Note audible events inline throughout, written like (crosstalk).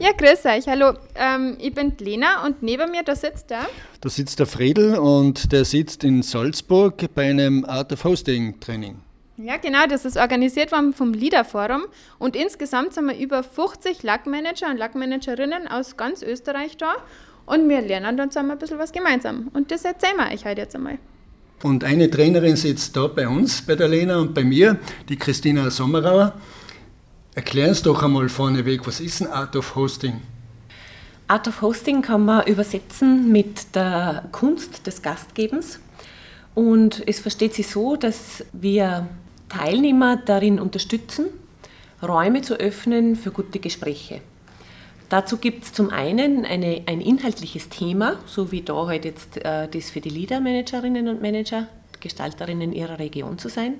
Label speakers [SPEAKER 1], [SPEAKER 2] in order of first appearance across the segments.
[SPEAKER 1] Ja, grüß euch, hallo. Ähm, ich bin Lena und neben mir, da sitzt der.
[SPEAKER 2] Da sitzt der Friedel und der sitzt in Salzburg bei einem Art of Hosting Training.
[SPEAKER 1] Ja, genau, das ist organisiert worden vom Leader Forum und insgesamt sind wir über 50 Lackmanager und Lackmanagerinnen aus ganz Österreich da und wir lernen dann zusammen ein bisschen was gemeinsam. Und das erzählen wir euch heute jetzt einmal.
[SPEAKER 2] Und eine Trainerin sitzt da bei uns, bei der Lena und bei mir, die Christina Sommerauer. Erklär uns doch einmal vorneweg, was ist ein Art of Hosting?
[SPEAKER 3] Art of Hosting kann man übersetzen mit der Kunst des Gastgebens. Und es versteht sich so, dass wir Teilnehmer darin unterstützen, Räume zu öffnen für gute Gespräche. Dazu gibt es zum einen eine, ein inhaltliches Thema, so wie da heute halt jetzt äh, das für die Leader-Managerinnen und Manager, Gestalterinnen ihrer Region zu sein.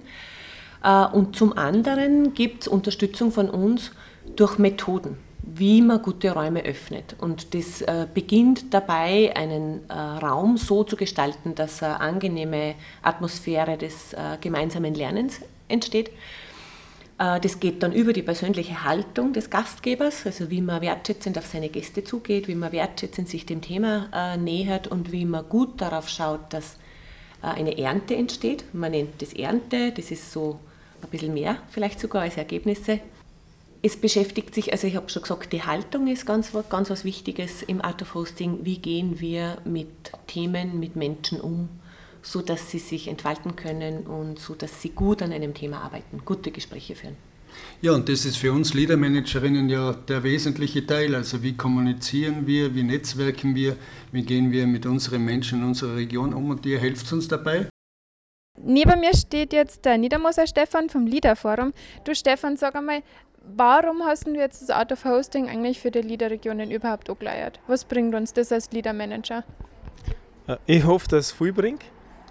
[SPEAKER 3] Äh, und zum anderen gibt es Unterstützung von uns durch Methoden, wie man gute Räume öffnet. Und das äh, beginnt dabei, einen äh, Raum so zu gestalten, dass eine angenehme Atmosphäre des gemeinsamen Lernens entsteht. Das geht dann über die persönliche Haltung des Gastgebers, also wie man wertschätzend auf seine Gäste zugeht, wie man wertschätzend sich dem Thema nähert und wie man gut darauf schaut, dass eine Ernte entsteht. Man nennt das Ernte, das ist so ein bisschen mehr vielleicht sogar als Ergebnisse. Es beschäftigt sich, also ich habe schon gesagt, die Haltung ist ganz, ganz was Wichtiges im Art of Hosting. Wie gehen wir mit Themen, mit Menschen um, so dass sie sich entfalten können und so dass sie gut an einem Thema arbeiten, gute Gespräche führen.
[SPEAKER 2] Ja, und das ist für uns Leadermanagerinnen ja der wesentliche Teil. Also wie kommunizieren wir, wie netzwerken wir, wie gehen wir mit unseren Menschen in unserer Region um und ihr helft uns dabei.
[SPEAKER 1] Neben mir steht jetzt der Niedermoser Stefan vom Leader-Forum. Du Stefan, sag einmal, warum hast du jetzt das Out of Hosting eigentlich für die Leader-Regionen überhaupt angeleiert? Was bringt uns das als Leader-Manager?
[SPEAKER 4] Äh, ich hoffe, dass es viel bringt.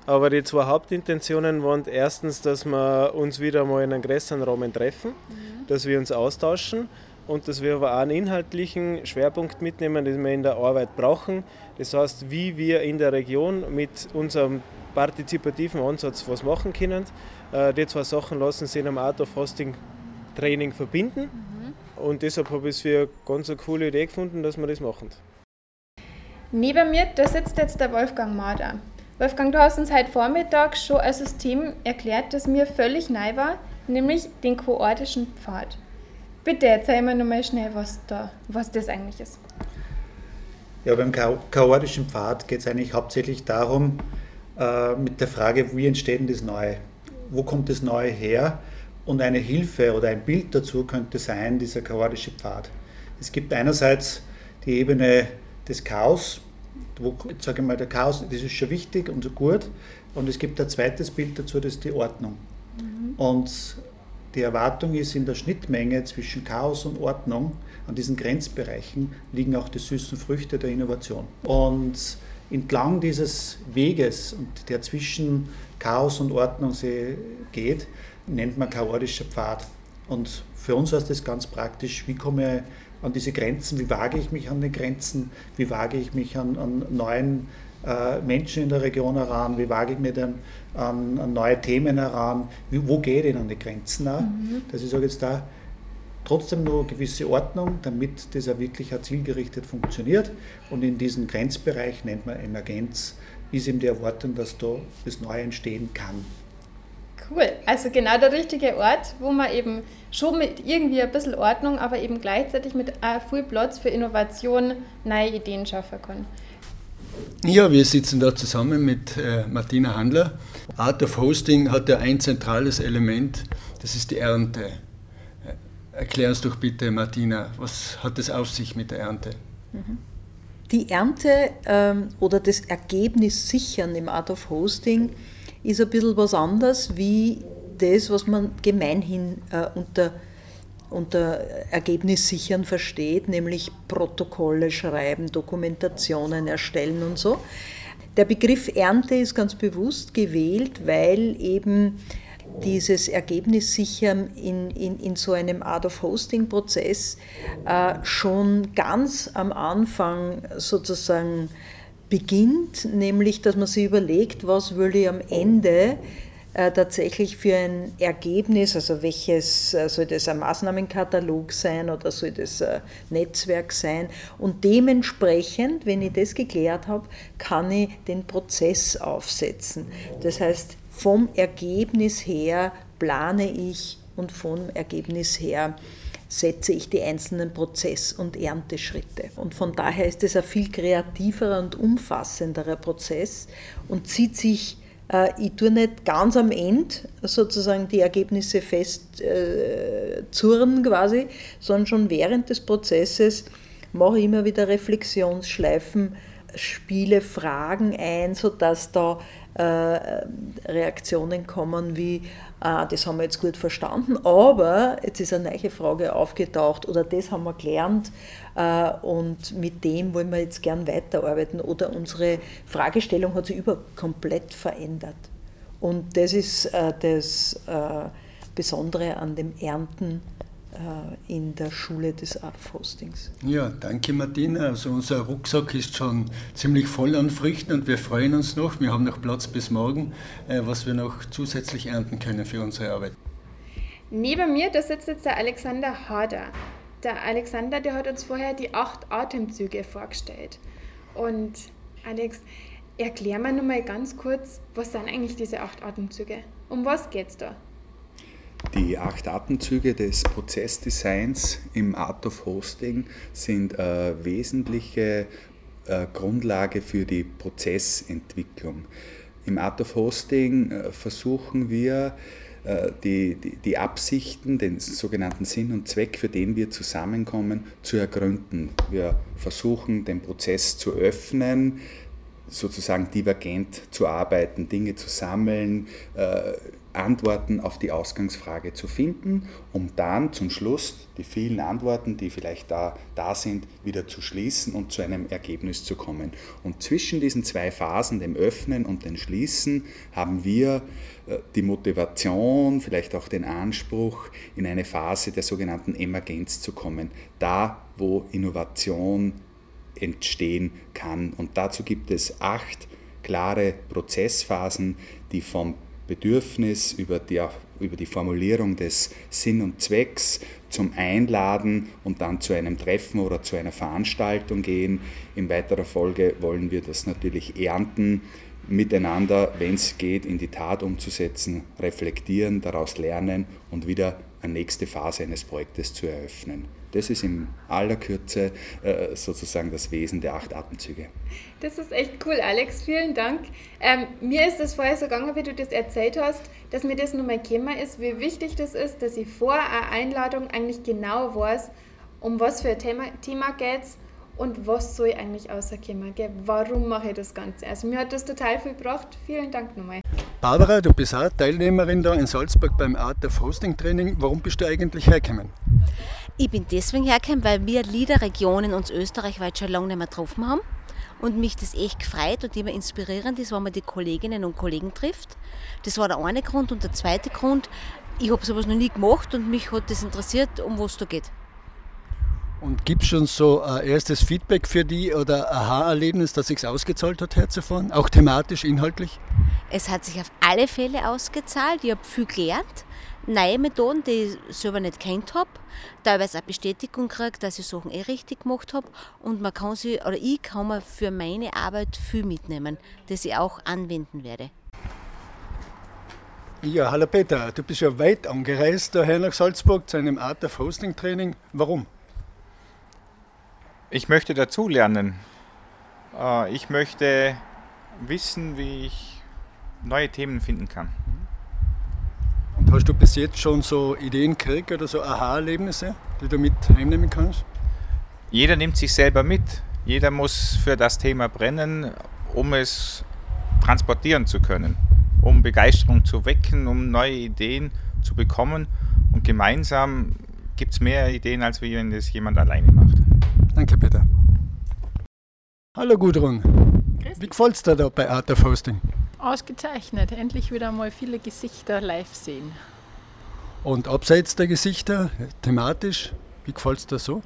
[SPEAKER 4] Aber die zwei Hauptintentionen waren erstens, dass wir uns wieder mal in einem größeren Rahmen treffen, mhm. dass wir uns austauschen und dass wir aber auch einen inhaltlichen Schwerpunkt mitnehmen, den wir in der Arbeit brauchen. Das heißt, wie wir in der Region mit unserem partizipativen Ansatz was machen können. Äh, die zwei Sachen lassen sich in einem Art of Hosting Training verbinden. Mhm. Und deshalb habe ich es für eine ganz eine coole Idee gefunden, dass wir das machen.
[SPEAKER 1] Neben mir, da sitzt jetzt der Wolfgang Mader. Wolfgang, du hast uns heute Vormittag schon ein System erklärt, das mir völlig neu war, nämlich den koordischen Pfad. Bitte erzähl mir nochmal schnell, was, da, was das eigentlich ist.
[SPEAKER 5] Ja, beim chaotischen Pfad geht es eigentlich hauptsächlich darum, äh, mit der Frage, wie entsteht denn das Neue? Wo kommt das Neue her? Und eine Hilfe oder ein Bild dazu könnte sein, dieser chaotische Pfad. Es gibt einerseits die Ebene des Chaos, wo, sage ich mal, der Chaos, das ist schon wichtig und so gut. Und es gibt ein zweites Bild dazu, das ist die Ordnung. Mhm. Und die Erwartung ist, in der Schnittmenge zwischen Chaos und Ordnung, an diesen Grenzbereichen, liegen auch die süßen Früchte der Innovation. Und entlang dieses Weges und der zwischen Chaos und Ordnung geht, nennt man chaotischer Pfad. Und für uns heißt das ganz praktisch, wie komme ich an diese Grenzen, wie wage ich mich an den Grenzen, wie wage ich mich an, an neuen äh, Menschen in der Region heran, wie wage ich mich dann an, an neue Themen heran, wie, wo gehe ich denn an die Grenzen auch. Mhm. Das ist jetzt da trotzdem nur eine gewisse Ordnung, damit das auch wirklich auch zielgerichtet funktioniert. Und in diesem Grenzbereich nennt man Emergenz, ist eben die Erwartung, dass da das Neue entstehen kann.
[SPEAKER 1] Cool, also genau der richtige Ort, wo man eben schon mit irgendwie ein bisschen Ordnung, aber eben gleichzeitig mit viel Platz für Innovation neue Ideen schaffen kann.
[SPEAKER 2] Ja, wir sitzen da zusammen mit äh, Martina Handler. Art of Hosting hat ja ein zentrales Element, das ist die Ernte. Erklär uns doch bitte, Martina, was hat es auf sich mit der Ernte?
[SPEAKER 6] Mhm. Die Ernte ähm, oder das Ergebnis sichern im Art of Hosting ist ein bisschen was anderes wie das, was man gemeinhin äh, unter, unter Ergebnis sichern versteht, nämlich Protokolle schreiben, Dokumentationen erstellen und so. Der Begriff Ernte ist ganz bewusst gewählt, weil eben dieses Ergebnis sichern in, in, in so einem Art of Hosting-Prozess äh, schon ganz am Anfang sozusagen beginnt, nämlich dass man sich überlegt, was will ich am Ende äh, tatsächlich für ein Ergebnis, also welches, äh, soll das ein Maßnahmenkatalog sein oder soll das ein Netzwerk sein? Und dementsprechend, wenn ich das geklärt habe, kann ich den Prozess aufsetzen. Das heißt, vom Ergebnis her plane ich und vom Ergebnis her setze ich die einzelnen Prozess- und Ernteschritte. Und von daher ist es ein viel kreativerer und umfassenderer Prozess und zieht sich äh, ich tue nicht ganz am Ende sozusagen die Ergebnisse festzurren äh, quasi, sondern schon während des Prozesses mache ich immer wieder Reflexionsschleifen, spiele Fragen ein, sodass da Reaktionen kommen wie, ah, das haben wir jetzt gut verstanden, aber jetzt ist eine neue Frage aufgetaucht oder das haben wir gelernt äh, und mit dem wollen wir jetzt gern weiterarbeiten oder unsere Fragestellung hat sich über komplett verändert. Und das ist äh, das Besondere an dem Ernten äh, in der Schule des Art-Hostings.
[SPEAKER 2] Ja, danke Martina. Also unser Rucksack ist schon ziemlich voll an Früchten und wir freuen uns noch. Wir haben noch Platz bis morgen, äh, was wir noch zusätzlich ernten können für unsere Arbeit.
[SPEAKER 1] Neben mir, da sitzt jetzt der Alexander Harder. Der Alexander, der hat uns vorher die acht Atemzüge vorgestellt. Und Alex, erklär mir nur mal ganz kurz, was sind eigentlich diese acht Atemzüge? Um was geht es da?
[SPEAKER 7] Die acht Atemzüge des Prozessdesigns im Art of Hosting sind äh, wesentliche äh, Grundlage für die Prozessentwicklung. Im Art of Hosting äh, versuchen wir, die, die, die, Absichten, den sogenannten Sinn und Zweck, für den wir zusammenkommen, zu ergründen. Wir versuchen, den Prozess zu öffnen, sozusagen divergent zu arbeiten, Dinge zu sammeln, Antworten auf die Ausgangsfrage zu finden, um dann zum Schluss die vielen Antworten, die vielleicht da, da sind, wieder zu schließen und zu einem Ergebnis zu kommen. Und zwischen diesen zwei Phasen, dem Öffnen und dem Schließen, haben wir äh, die Motivation, vielleicht auch den Anspruch, in eine Phase der sogenannten Emergenz zu kommen, da wo Innovation entstehen kann. Und dazu gibt es acht klare Prozessphasen, die vom Bedürfnis, über die, über die Formulierung des Sinn und Zwecks zum Einladen und dann zu einem Treffen oder zu einer Veranstaltung gehen. In weiterer Folge wollen wir das natürlich ernten, miteinander, wenn es geht, in die Tat umzusetzen, reflektieren, daraus lernen und wieder eine nächste Phase eines Projektes zu eröffnen. Das ist in aller Kürze äh, sozusagen das Wesen der acht Atemzüge.
[SPEAKER 1] Das ist echt cool, Alex. Vielen Dank. Ähm, mir ist das vorher so gegangen, wie du das erzählt hast, dass mir das nochmal gekommen ist, wie wichtig das ist, dass ich vor einer Einladung eigentlich genau weiß, um was für ein Thema, Thema geht es und was soll ich eigentlich rauskommen. Warum mache ich das Ganze? Also mir hat das total viel gebracht. Vielen Dank nochmal.
[SPEAKER 2] Barbara, du bist auch Teilnehmerin da in Salzburg beim Art of Hosting Training. Warum bist du eigentlich hergekommen?
[SPEAKER 8] Ich bin deswegen hergekommen, weil wir Liederregionen uns österreichweit schon lange nicht mehr getroffen haben und mich das echt gefreut und immer inspirierend ist, wenn man die Kolleginnen und Kollegen trifft. Das war der eine Grund und der zweite Grund, ich habe sowas noch nie gemacht und mich hat das interessiert, um was da geht.
[SPEAKER 2] Und gibt es schon so ein erstes Feedback für die oder Aha-Erlebnis, dass sich ausgezahlt hat, herzufahren? Auch thematisch, inhaltlich?
[SPEAKER 8] Es hat sich auf alle Fälle ausgezahlt. Ich habe viel gelernt neue Methoden, die ich selber nicht kennt habe, teilweise auch Bestätigung gekriegt, dass ich Sachen eh richtig gemacht habe und man kann sie, oder ich kann mir für meine Arbeit viel mitnehmen, das ich auch anwenden werde.
[SPEAKER 2] Ja, hallo Peter, du bist ja weit angereist daher nach Salzburg zu einem Art of Hosting Training. Warum?
[SPEAKER 9] Ich möchte dazulernen. Äh, ich möchte wissen, wie ich neue Themen finden kann.
[SPEAKER 2] Hast du bis jetzt schon so Ideen gekriegt oder so Aha-Erlebnisse, die du mit heimnehmen kannst?
[SPEAKER 9] Jeder nimmt sich selber mit. Jeder muss für das Thema brennen, um es transportieren zu können, um Begeisterung zu wecken, um neue Ideen zu bekommen. Und gemeinsam gibt es mehr Ideen, als wenn das jemand alleine macht.
[SPEAKER 2] Danke, Peter. Hallo Gudrun. Wie gefällt es dir da bei Art of Hosting?
[SPEAKER 10] Ausgezeichnet. Endlich wieder mal viele Gesichter live sehen.
[SPEAKER 2] Und abseits der Gesichter, thematisch, wie gefällt es dir so?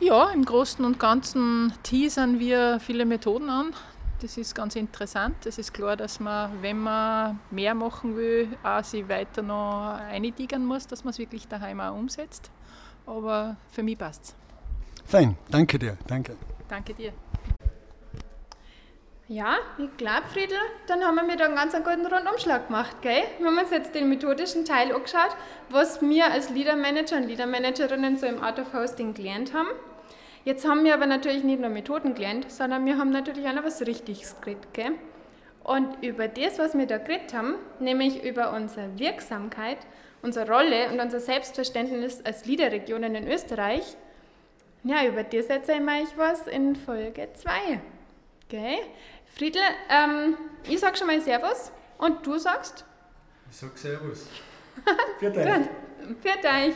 [SPEAKER 10] Ja, im Großen und Ganzen teasern wir viele Methoden an, Das ist ganz interessant. Es ist klar, dass man, wenn man mehr machen will, auch sich weiter noch eindigern muss, dass man es wirklich daheim auch umsetzt. Aber für mich passt es.
[SPEAKER 2] Fein, danke dir. Danke.
[SPEAKER 10] Danke dir.
[SPEAKER 1] Ja, ich glaube, Friedel, dann haben wir mir da einen ganz guten Rundumschlag gemacht, gell? Wir haben uns jetzt den methodischen Teil angeschaut, was wir als Leader-Manager und Leader-Managerinnen so im Art of Hosting gelernt haben. Jetzt haben wir aber natürlich nicht nur Methoden gelernt, sondern wir haben natürlich auch noch was Richtiges geredet, gell? Und über das, was wir da geredet haben, nämlich über unsere Wirksamkeit, unsere Rolle und unser Selbstverständnis als Leaderregionen in Österreich, ja, über das erzähle ich euch was in Folge 2. Gell? Friedel, ähm, ich sag schon mal Servus und du sagst?
[SPEAKER 2] Ich sag Servus. (laughs)
[SPEAKER 5] Für euch.
[SPEAKER 1] Für euch.